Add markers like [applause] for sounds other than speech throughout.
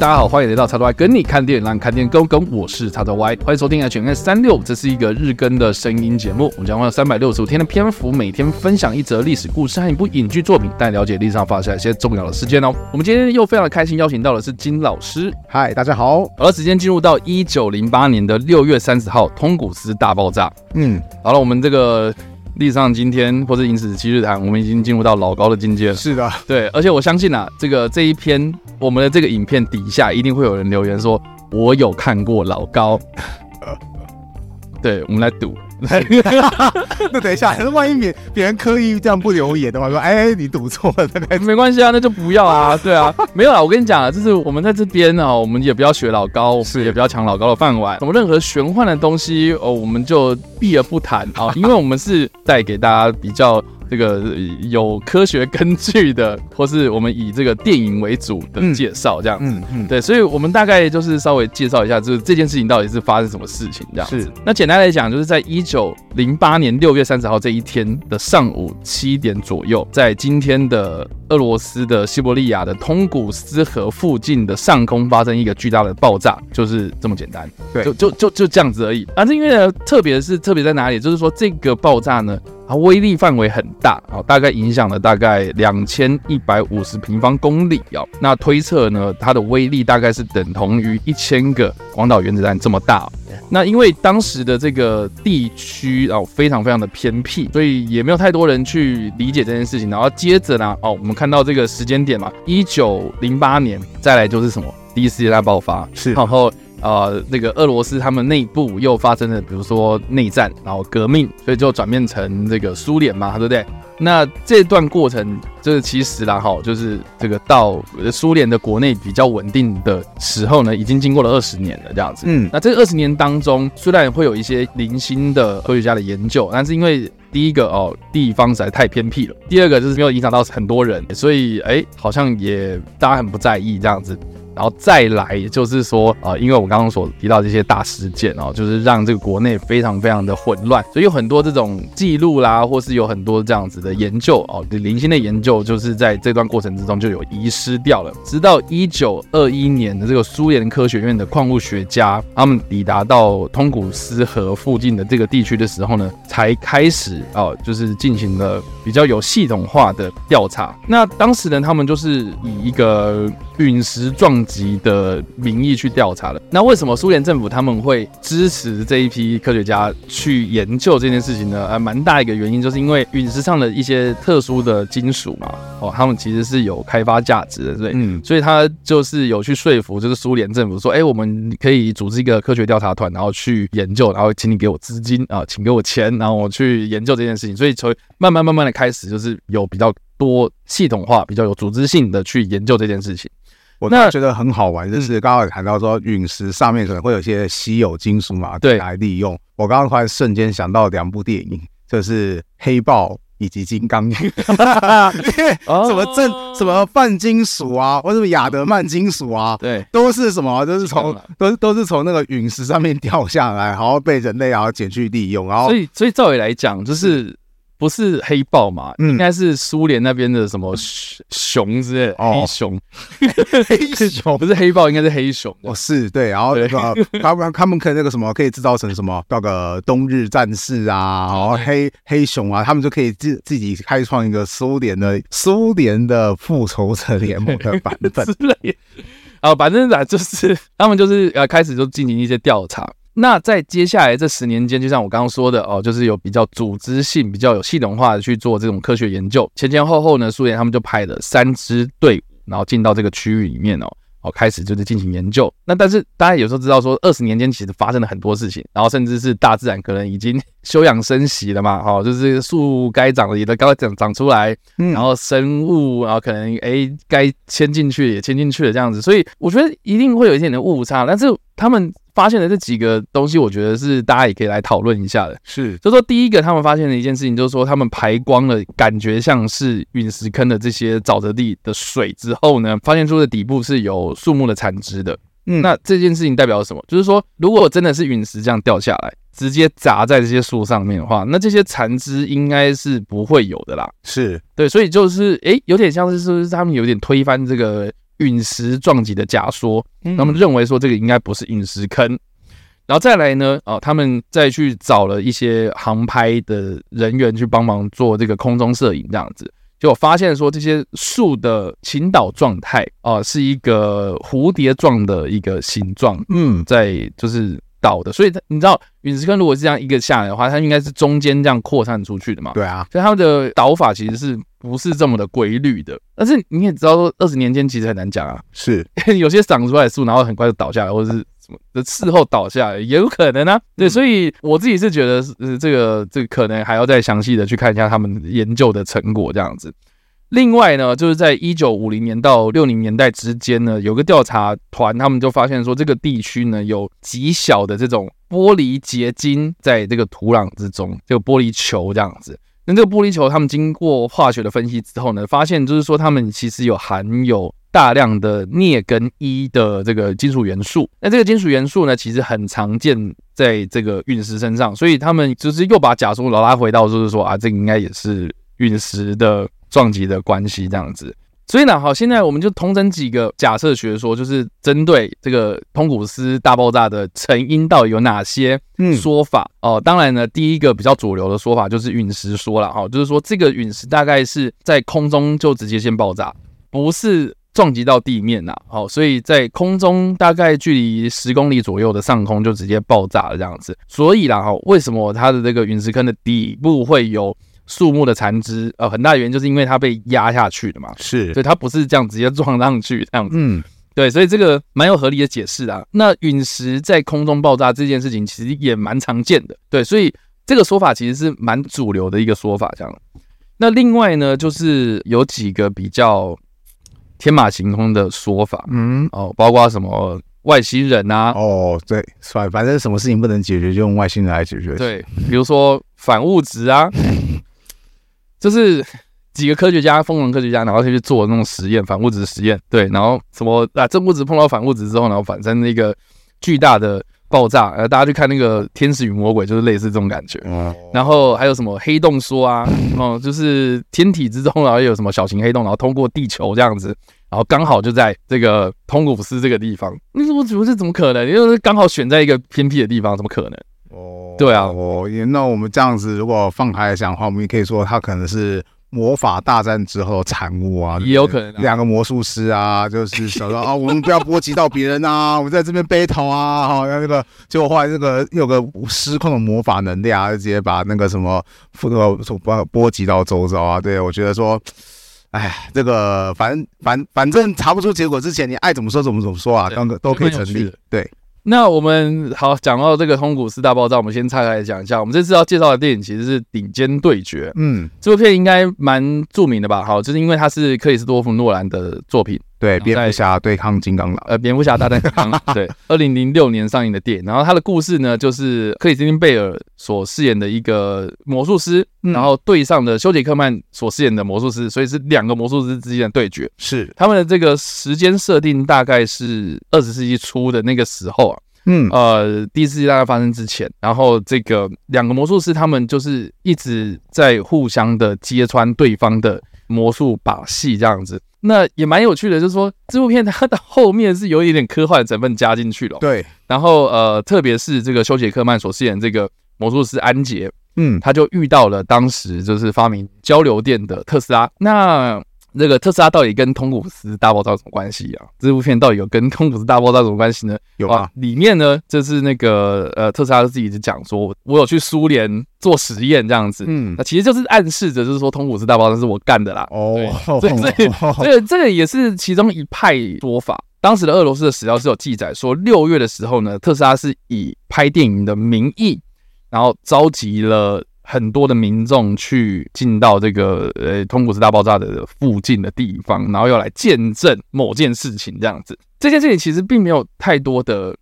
大家好，欢迎来到叉叉 Y 跟你看电影，让你看电影更跟。我是叉叉 Y，欢迎收听 H N 三六，这是一个日更的声音节目。我们将会有三百六十五天的篇幅，每天分享一则历史故事和一部影剧作品，带你了解历史上发生一些重要的事件哦。我们今天又非常的开心，邀请到的是金老师。嗨，大家好。而时间进入到一九零八年的六月三十号，通古斯大爆炸。嗯，好了，我们这个。历史上今天或者影史七日谈，我们已经进入到老高的境界了。是的，对，而且我相信啊，这个这一篇我们的这个影片底下一定会有人留言说，我有看过老高。[laughs] 对，我们来赌。[laughs] 那等一下，那万一别别人刻意这样不留言的话，说哎、欸，你赌错了，[laughs] 没关系啊，那就不要啊，对啊，[laughs] 没有啊。我跟你讲啊，就是我们在这边啊，我们也不要学老高，是也不要抢老高的饭碗。什么任何玄幻的东西哦，我们就避而不谈啊，因为我们是带给大家比较。这个有科学根据的，或是我们以这个电影为主的介绍，这样子，嗯嗯，对，所以我们大概就是稍微介绍一下，就是这件事情到底是发生什么事情，这样子。是。那简单来讲，就是在一九零八年六月三十号这一天的上午七点左右，在今天的俄罗斯的西伯利亚的通古斯河附近的上空发生一个巨大的爆炸，就是这么简单。对，就就就就这样子而已。啊，这因为呢，特别是特别在哪里，就是说这个爆炸呢。它威力范围很大，哦，大概影响了大概两千一百五十平方公里哦。那推测呢，它的威力大概是等同于一千个广岛原子弹这么大。那因为当时的这个地区哦，非常非常的偏僻，所以也没有太多人去理解这件事情。然后接着呢，哦，我们看到这个时间点嘛，一九零八年，再来就是什么？第一次世界大爆发是，然后。呃，那个俄罗斯他们内部又发生了，比如说内战，然后革命，所以就转变成这个苏联嘛，对不对？那这段过程，就是其实啦，哈，就是这个到苏联的国内比较稳定的时候呢，已经经过了二十年了，这样子。嗯，那这二十年当中，虽然会有一些零星的科学家的研究，但是因为第一个哦，地方实在太偏僻了；第二个就是没有影响到很多人，所以哎，好像也大家很不在意这样子。然后再来就是说，呃，因为我刚刚所提到这些大事件哦，就是让这个国内非常非常的混乱，所以有很多这种记录啦，或是有很多这样子的研究哦，零星的研究，就是在这段过程之中就有遗失掉了。直到一九二一年的这个苏联科学院的矿物学家，他们抵达到通古斯河附近的这个地区的时候呢，才开始哦，就是进行了比较有系统化的调查。那当时呢，他们就是以一个陨石撞级的名义去调查的。那为什么苏联政府他们会支持这一批科学家去研究这件事情呢？呃，蛮大一个原因就是因为陨石上的一些特殊的金属嘛，哦，他们其实是有开发价值的，对，嗯，所以他就是有去说服，就是苏联政府说，哎，我们可以组织一个科学调查团，然后去研究，然后请你给我资金啊，请给我钱，然后我去研究这件事情。所以从慢慢慢慢的开始，就是有比较多系统化、比较有组织性的去研究这件事情。我那觉得很好玩，就是刚刚谈到说陨石上面可能会有一些稀有金属嘛，对，来利用。我刚刚突然瞬间想到两部电影，就是《黑豹》以及《金刚》，[laughs] 什么正什么半金属啊，或者什么亚德曼金属啊，对，都是什么，都是从都都是从那个陨石上面掉下来，然后被人类然后捡去利用，然后所以所以照理来讲就是。不是黑豹嘛？应该是苏联那边的什么熊之类的，黑熊，黑熊 [laughs] 不是黑豹，应该是黑熊。哦，是对，然后 [laughs] 他们他们可以那个什么，可以制造成什么那个冬日战士啊，然后黑黑熊啊，他们就可以自自己开创一个苏联的苏联的复仇者联盟的版本 [laughs] 之类。啊，反正啊，就是他们就是呃开始就进行一些调查。那在接下来这十年间，就像我刚刚说的哦，就是有比较组织性、比较有系统化的去做这种科学研究。前前后后呢，苏联他们就派了三支队伍，然后进到这个区域里面哦，哦，开始就是进行研究。那但是大家有时候知道说，二十年间其实发生了很多事情，然后甚至是大自然可能已经休养生息了嘛，哦，就是树该长的也都该长长出来，然后生物然后可能哎该迁进去也迁进去了这样子，所以我觉得一定会有一点点误差，但是他们。发现的这几个东西，我觉得是大家也可以来讨论一下的。是，就说第一个，他们发现的一件事情，就是说他们排光了，感觉像是陨石坑的这些沼泽地的水之后呢，发现出的底部是有树木的残枝的。嗯，那这件事情代表什么？就是说，如果真的是陨石这样掉下来，直接砸在这些树上面的话，那这些残枝应该是不会有的啦。是对，所以就是诶、欸，有点像是是不是他们有点推翻这个。陨石撞击的假说，他们认为说这个应该不是陨石坑，然后再来呢，啊，他们再去找了一些航拍的人员去帮忙做这个空中摄影，这样子，结果发现说这些树的倾倒状态啊，是一个蝴蝶状的一个形状，嗯，在就是。倒的，所以它你知道陨石坑如果是这样一个下来的话，它应该是中间这样扩散出去的嘛？对啊，所以它的倒法其实是不是这么的规律的？但是你也知道说，二十年间其实很难讲啊，是 [laughs] 有些长出来的树，然后很快就倒下来，或者是什么的事后倒下来也有可能啊。对，所以我自己是觉得，呃，这个这个可能还要再详细的去看一下他们研究的成果这样子。另外呢，就是在一九五零年到六零年代之间呢，有个调查团，他们就发现说，这个地区呢有极小的这种玻璃结晶在这个土壤之中，这个玻璃球这样子。那这个玻璃球，他们经过化学的分析之后呢，发现就是说，他们其实有含有大量的镍跟铱的这个金属元素。那这个金属元素呢，其实很常见在这个陨石身上，所以他们就是又把假说拉回到，就是说啊，这个应该也是陨石的。撞击的关系这样子，所以呢，好，现在我们就统整几个假设学说，就是针对这个通古斯大爆炸的成因到底有哪些说法哦、嗯呃。当然呢，第一个比较主流的说法就是陨石说了哈，就是说这个陨石大概是在空中就直接先爆炸，不是撞击到地面呐。好，所以在空中大概距离十公里左右的上空就直接爆炸了这样子。所以啦，哈，为什么它的这个陨石坑的底部会有？树木的残枝，呃，很大原因就是因为它被压下去的嘛，是，所以它不是这样直接撞上去这样子，嗯，对，所以这个蛮有合理的解释啊。那陨石在空中爆炸这件事情其实也蛮常见的，对，所以这个说法其实是蛮主流的一个说法，这样。那另外呢，就是有几个比较天马行空的说法，嗯，哦，包括什么外星人啊，哦，对，反反正什么事情不能解决，就用外星人来解决，对，比如说反物质啊。就是几个科学家，疯狂科学家，然后他去做那种实验，反物质实验，对，然后什么啊，正物质碰到反物质之后，然后反生一个巨大的爆炸，呃，大家去看那个《天使与魔鬼》，就是类似这种感觉。然后还有什么黑洞说啊，[laughs] 哦，就是天体之中，然后有什么小型黑洞，然后通过地球这样子，然后刚好就在这个通古斯这个地方。你说我怎么是怎么可能？因为刚好选在一个偏僻的地方，怎么可能？哦，对啊，哦，那我们这样子，如果放开来讲的话，我们也可以说，他可能是魔法大战之后的产物啊，也有可能两个魔术师啊，[laughs] 就是想说啊，我们不要波及到别人啊，[laughs] 我们在这边 battle 啊，哈，[laughs] 那个结果后来这个有个失控的魔法能力啊，就直接把那个什么那个波波及到周遭啊，对，我觉得说，哎，这个反正反反正查不出结果之前，你爱怎么说怎么怎么说啊，都都可以成立，对。那我们好讲到这个通古斯大爆炸，我们先拆开来讲一下。我们这次要介绍的电影其实是《顶尖对决》。嗯，这部片应该蛮著名的吧？好，就是因为它是克里斯多夫诺兰的作品。对，蝙蝠侠对抗金刚狼，呃，蝙蝠侠大战金刚狼，对，[laughs] 二零零六年上映的电影。然后他的故事呢，就是克里斯汀贝尔所饰演的一个魔术师，嗯、然后对上的休杰克曼所饰演的魔术师，所以是两个魔术师之间的对决。是他们的这个时间设定大概是二十世纪初的那个时候啊，嗯，呃，第一次世界大战发生之前，然后这个两个魔术师他们就是一直在互相的揭穿对方的魔术把戏这样子。那也蛮有趣的，就是说这部片它的后面是有一点点科幻成分加进去了。对，然后呃，特别是这个休杰克曼所饰演这个魔术师安杰，嗯，他就遇到了当时就是发明交流电的特斯拉。那那个特斯拉到底跟通古斯大爆炸有什么关系啊？这部片到底有跟通古斯大爆炸有什么关系呢？有啊，里面呢就是那个呃特斯拉自己就讲说，我有去苏联做实验这样子，嗯，那其实就是暗示着就是说通古斯大爆炸是我干的啦。哦，对，[laughs] 所以这个这个也是其中一派说法。当时的俄罗斯的史料是有记载说，六月的时候呢，特斯拉是以拍电影的名义，然后召集了。很多的民众去进到这个呃通古斯大爆炸的附近的地方，然后要来见证某件事情，这样子。这件事情其实并没有太多的，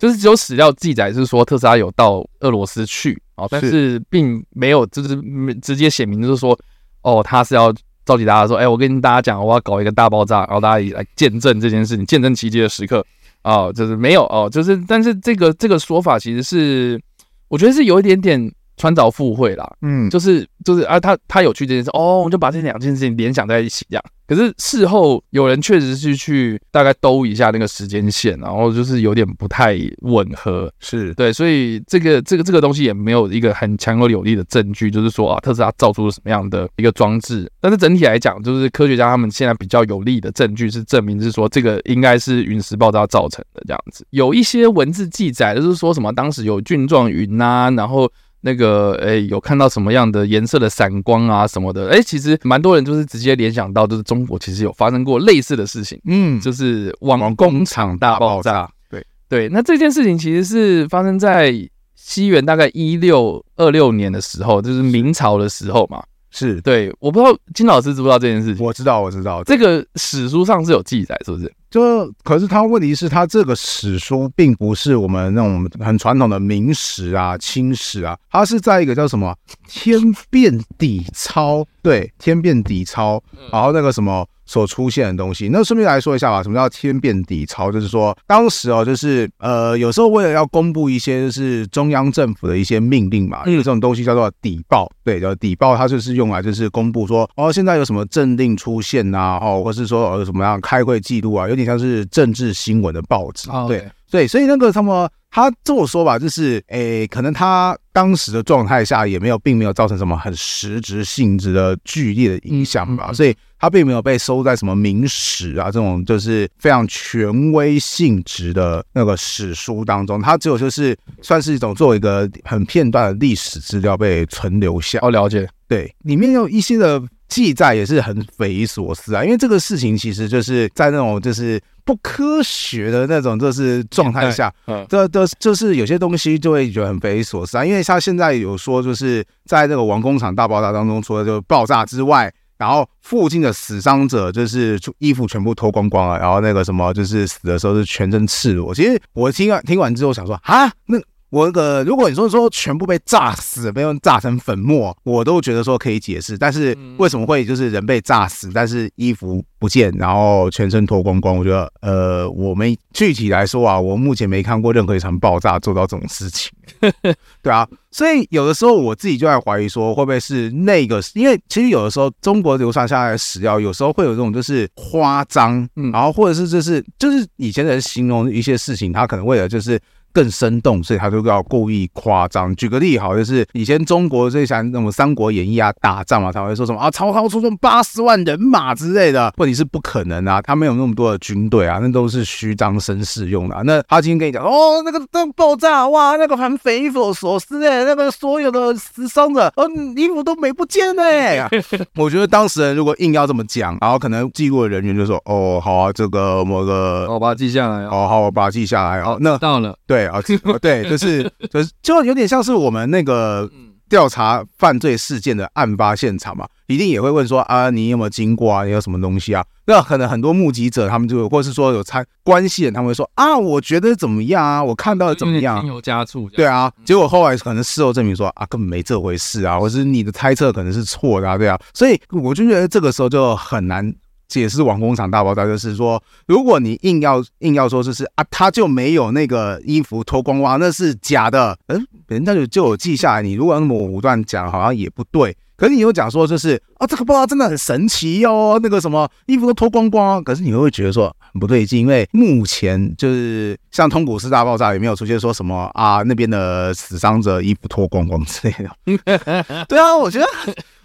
就是只有史料记载是说特斯拉有到俄罗斯去啊，但是并没有就是直接写明就是说哦，他是要召集大家说，哎，我跟大家讲，我要搞一个大爆炸，然后大家也来见证这件事情，见证奇迹的时刻啊，就是没有哦，就是但是这个这个说法其实是我觉得是有一点点。穿凿附会啦，嗯，就是就是啊，他他有去这件事，哦，我们就把这两件事情联想在一起，这样。可是事后有人确实是去大概兜一下那个时间线，然后就是有点不太吻合，是对，所以这个这个这个东西也没有一个很强而有力的证据，就是说啊，特斯拉造出了什么样的一个装置。但是整体来讲，就是科学家他们现在比较有力的证据是证明是说这个应该是陨石爆炸造成的这样子。有一些文字记载，就是说什么当时有菌状云呐，然后。那个诶、欸，有看到什么样的颜色的闪光啊什么的？诶、欸，其实蛮多人就是直接联想到，就是中国其实有发生过类似的事情，嗯，就是网工厂大爆炸。对对，那这件事情其实是发生在西元大概一六二六年的时候，就是明朝的时候嘛。是对，我不知道金老师知不知道这件事情？我知道，我知道，这个史书上是有记载，是不是？就可是他问题是，他这个史书并不是我们那种很传统的明史啊、清史啊，它是在一个叫什么《[laughs] 天变底钞》对，《天变底钞》，然后那个什么。所出现的东西，那顺便来说一下吧。什么叫天变底潮？就是说，当时哦，就是呃，有时候为了要公布一些就是中央政府的一些命令嘛，有这种东西叫做底报，对，叫底报，它就是用来就是公布说，哦，现在有什么政令出现呐，哦，或是说有什么样开会记录啊，有点像是政治新闻的报纸，对，对，所以那个他们。他这么说吧，就是诶、欸，可能他当时的状态下也没有，并没有造成什么很实质性质的剧烈的影响吧，所以他并没有被收在什么明史啊这种就是非常权威性质的那个史书当中，他只有就是算是一种作为一个很片段的历史资料被存留下。哦，了解，对，里面有一些的。记载也是很匪夷所思啊，因为这个事情其实就是在那种就是不科学的那种就是状态下，这这就是有些东西就会觉得很匪夷所思啊。因为他现在有说，就是在那个王工厂大爆炸当中，除了就爆炸之外，然后附近的死伤者就是衣服全部脱光光了，然后那个什么就是死的时候是全身赤裸。其实我听完听完之后想说啊，那。我那个，如果你说说全部被炸死，被用炸成粉末，我都觉得说可以解释。但是为什么会就是人被炸死，但是衣服不见，然后全身脱光光？我觉得，呃，我们具体来说啊，我目前没看过任何一场爆炸做到这种事情。[laughs] 对啊，所以有的时候我自己就在怀疑说，会不会是那个？因为其实有的时候中国流传下来的史料，有时候会有这种就是夸张，然后或者是就是就是以前的人形容一些事情，他可能为了就是。更生动，所以他就要故意夸张。举个例，好，就是以前中国最想那种《三国演义》啊，打仗嘛，他会说什么啊，曹操出动八十万人马之类的。问题是不可能啊，他没有那么多的军队啊，那都是虚张声势用的啊。那他今天跟你讲，哦，那个那个爆炸，哇，那个很匪夷所思哎，那个所有的死伤者，哦，衣服都没不见哎。[laughs] 我觉得当时人如果硬要这么讲，然后可能记录的人员就说，哦，好啊，这个某个，我把它记下来。哦，好，我把它记下来。哦，那到了，对。啊，对，就是就是，就有点像是我们那个调查犯罪事件的案发现场嘛，一定也会问说啊，你有没有经过啊？你有什么东西啊？那可能很多目击者他们就，或者是说有参关系人，他们会说啊，我觉得怎么样啊？我看到的怎么样？添油加醋。对啊，结果后来可能事后证明说啊，根本没这回事啊，或是你的猜测可能是错的啊，对啊，所以我就觉得这个时候就很难。解释网工厂大爆炸，就是说，如果你硬要硬要说就是啊，他就没有那个衣服脱光光，那是假的。嗯，人家就就有记下来。你如果那么武断讲，好像也不对。可是你又讲说就是啊，这个爆炸真的很神奇、哦，那个什么衣服都脱光光。可是你又会觉得说很不对劲，因为目前就是像通古斯大爆炸也没有出现说什么啊，那边的死伤者衣服脱光光之类的。对啊，我觉得。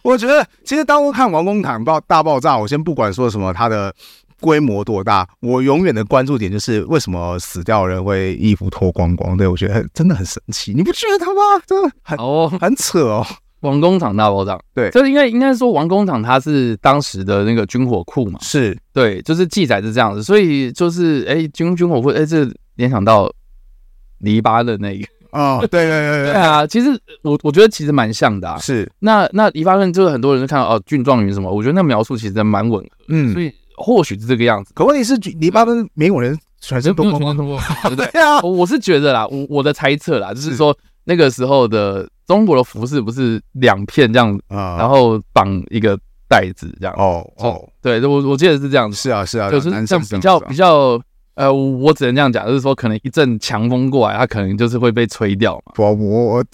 我觉得，其实当初看王工厂爆大爆炸，我先不管说什么它的规模多大，我永远的关注点就是为什么死掉的人会衣服脱光光。对，我觉得真的很神奇，你不觉得吗？真的很哦，很扯哦。王工厂大爆炸，对，就是应该应该说王工厂它是当时的那个军火库嘛，是对，就是记载是这样子，所以就是哎军军火库，哎这联想到黎巴的那个。哦，对对对对，对啊，其实我我觉得其实蛮像的啊。是，那那黎巴嫩就是很多人就看到哦，俊状云什么，我觉得那描述其实蛮吻合。嗯，所以或许是这个样子。可问题是，黎巴嫩没有人全身脱光光，[laughs] 对啊，我是觉得啦，我我的猜测啦，就是说那个时候的中国的服饰不是两片这样，然后绑一个带子这样。哦哦，对，我我记得是这样子。是啊是啊，就是像比较比较。呃，我只能这样讲，就是说，可能一阵强风过来，它可能就是会被吹掉嘛。我我 [laughs]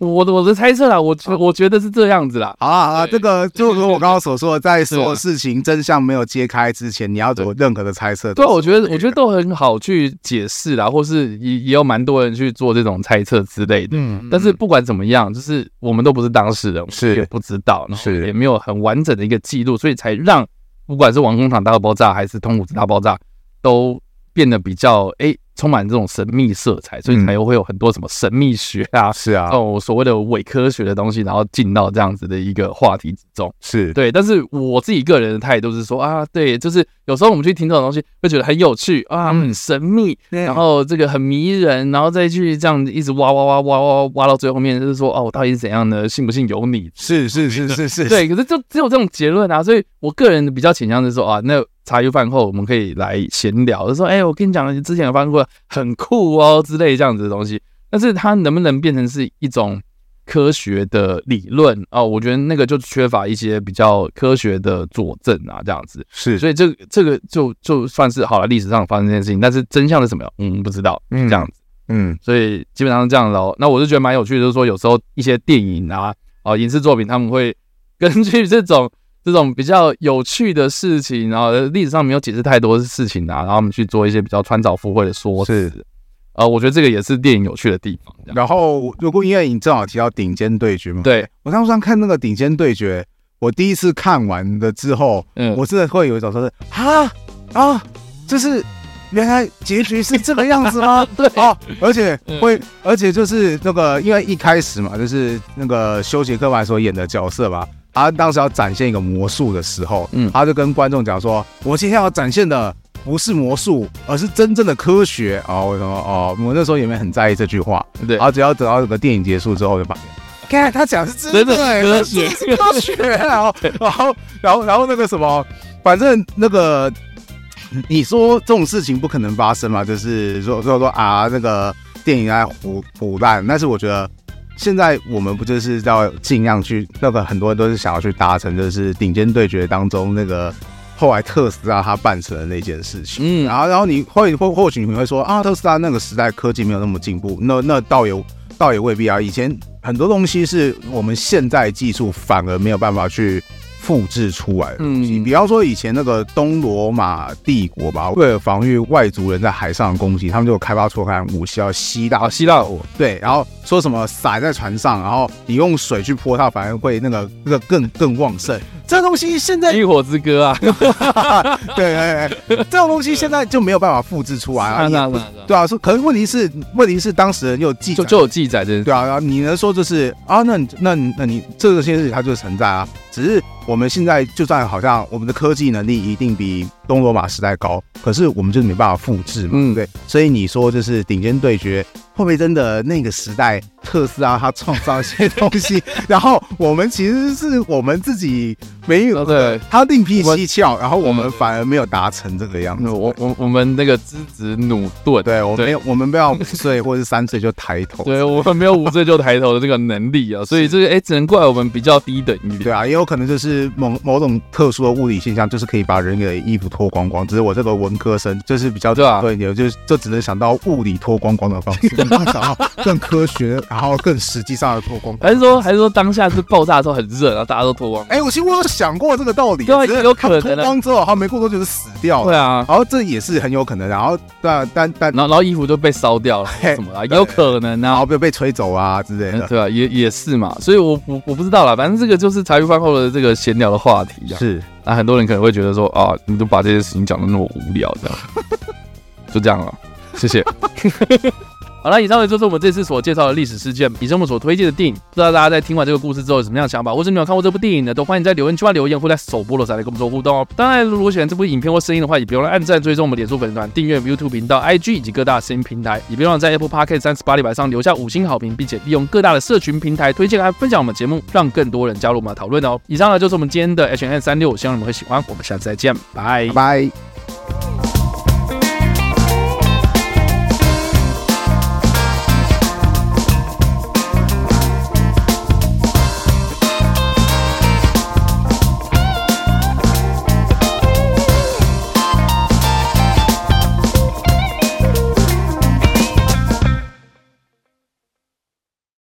我的我的猜测啦，我我觉得是这样子啦。好啊，啊，这个就如我刚刚所说的，在所有事情真相没有揭开之前，你要做任何的猜测。对，我觉得我觉得都很好去解释啦，或是也也有蛮多人去做这种猜测之类的。嗯，但是不管怎么样，就是我们都不是当事人，是也不知道，是也没有很完整的一个记录，所以才让不管是王工厂大爆炸还是通古子大爆炸，都变得比较哎。欸充满这种神秘色彩，所以才会有很多什么神秘学啊，是啊，哦，所谓的伪科学的东西，然后进到这样子的一个话题之中，是对。但是我自己个人的态度是说啊，对，就是有时候我们去听这种东西，会觉得很有趣啊，很神秘，然后这个很迷人，然后再去这样一直挖挖挖挖挖挖到最后面，就是说哦，我到底是怎样的？信不信由你。是是是是是，对。可是就只有这种结论啊，所以我个人比较倾向是说啊，那。茶余饭后，我们可以来闲聊，就说：“哎、欸，我跟你讲，你之前有发生过很酷哦之类这样子的东西。但是它能不能变成是一种科学的理论哦？我觉得那个就缺乏一些比较科学的佐证啊，这样子是。所以这个这个就就算是好了，历史上发生这件事情，但是真相是什么？嗯，不知道。嗯，这样子，嗯，所以基本上是这样喽。那我就觉得蛮有趣的，就是说有时候一些电影啊，啊，影视作品，他们会根据这种。这种比较有趣的事情，然后历史上没有解释太多的事情啊，然后我们去做一些比较穿凿附会的说辞，呃，我觉得这个也是电影有趣的地方。然后，如果因为你正好提到顶尖对决嘛，对，我当时看那个顶尖对决，我第一次看完了之后，嗯，我真的会有一种说是啊啊，就是原来结局是这个样子吗？[laughs] 对。啊，而且会，而且就是那个，因为一开始嘛，就是那个休杰克曼所演的角色吧。他当时要展现一个魔术的时候，嗯，他就跟观众讲说：“我今天要展现的不是魔术，而是真正的科学啊！”为什么？哦，我那时候也没很在意这句话，对。然后只要等到这个电影结束之后，就发现，看他讲的是真的科学，科学。然后，然后，然后，然后那个什么，反正那个你说这种事情不可能发生嘛？就是说说说啊，那个电影在胡胡烂，但是我觉得。现在我们不就是要尽量去那个很多人都是想要去达成，就是顶尖对决当中那个后来特斯拉他办成的那件事情。嗯，然后然后你会或或许你会说啊，特斯拉那个时代科技没有那么进步，那那倒也倒也未必啊。以前很多东西是我们现在技术反而没有办法去。复制出来的东西，嗯，比方说以前那个东罗马帝国吧，为了防御外族人在海上的攻击，他们就开发出来武器叫希腊希腊火，对，然后说什么撒在船上，然后你用水去泼它，反而会那个那个更更旺盛。这东西现在《浴火之歌》啊，[laughs] 对对对，这种东西现在就没有办法复制出来啊。对啊，说可是问题是问题是当时人有记就就有记载的，对啊，然后你能说就是啊，那那那你这个现实它就存在啊，只是我们现在就算好像我们的科技能力一定比东罗马时代高，可是我们就是没办法复制嘛，嗯，对，所以你说就是顶尖对决。会不会真的那个时代特斯拉他创造一些东西，[laughs] 然后我们其实是我们自己没有对，他另辟蹊跷，然后我们反而没有达成这个样子。我我我们那个资质努顿，对我没有，我们不要五岁或者三岁就抬头，[laughs] 对我们没有五岁就抬头的这个能力啊，[laughs] 所以这个哎，只能怪我们比较低等一点。对啊，也有可能就是某某种特殊的物理现象，就是可以把人给衣服脱光光。只是我这个文科生就是比较对啊，对，就就只能想到物理脱光光的方式。想到更科学，然后更实际上的脱光，还是说还是说当下是爆炸的时候很热，然后大家都脱光？哎、欸，我其实我有想过这个道理，对啊，有可能脱光之后，他没过多久就死掉了。对啊，然后这也是很有可能。然后但但但，然后然后衣服就被烧掉了，什么啊？有可能啊，[laughs] 然后被被吹走啊之类的，对啊，也也是嘛。所以我我我不知道啦，反正这个就是茶余饭后的这个闲聊的话题。是，那很多人可能会觉得说啊，你都把这些事情讲的那么无聊，这样 [laughs] 就这样了，谢谢。[laughs] 好了，以上呢就是我们这次所介绍的历史事件，以及我们所推荐的电影。不知道大家在听完这个故事之后有什么样的想法，或者你有看过这部电影呢？都欢迎在留言区留言，或在首播的时候来跟我们做互动哦。当然，如果喜欢这部影片或声音的话，也别忘了按赞、追踪我们脸书粉丝团、订阅 YouTube 频道、IG 以及各大声音平台，也别忘了在 Apple Podcast 三十八里板上留下五星好评，并且利用各大的社群平台推荐和分享我们节目，让更多人加入我们的讨论哦。以上呢就是我们今天的 H&M 365，希望你们会喜欢。我们下次再见，拜拜。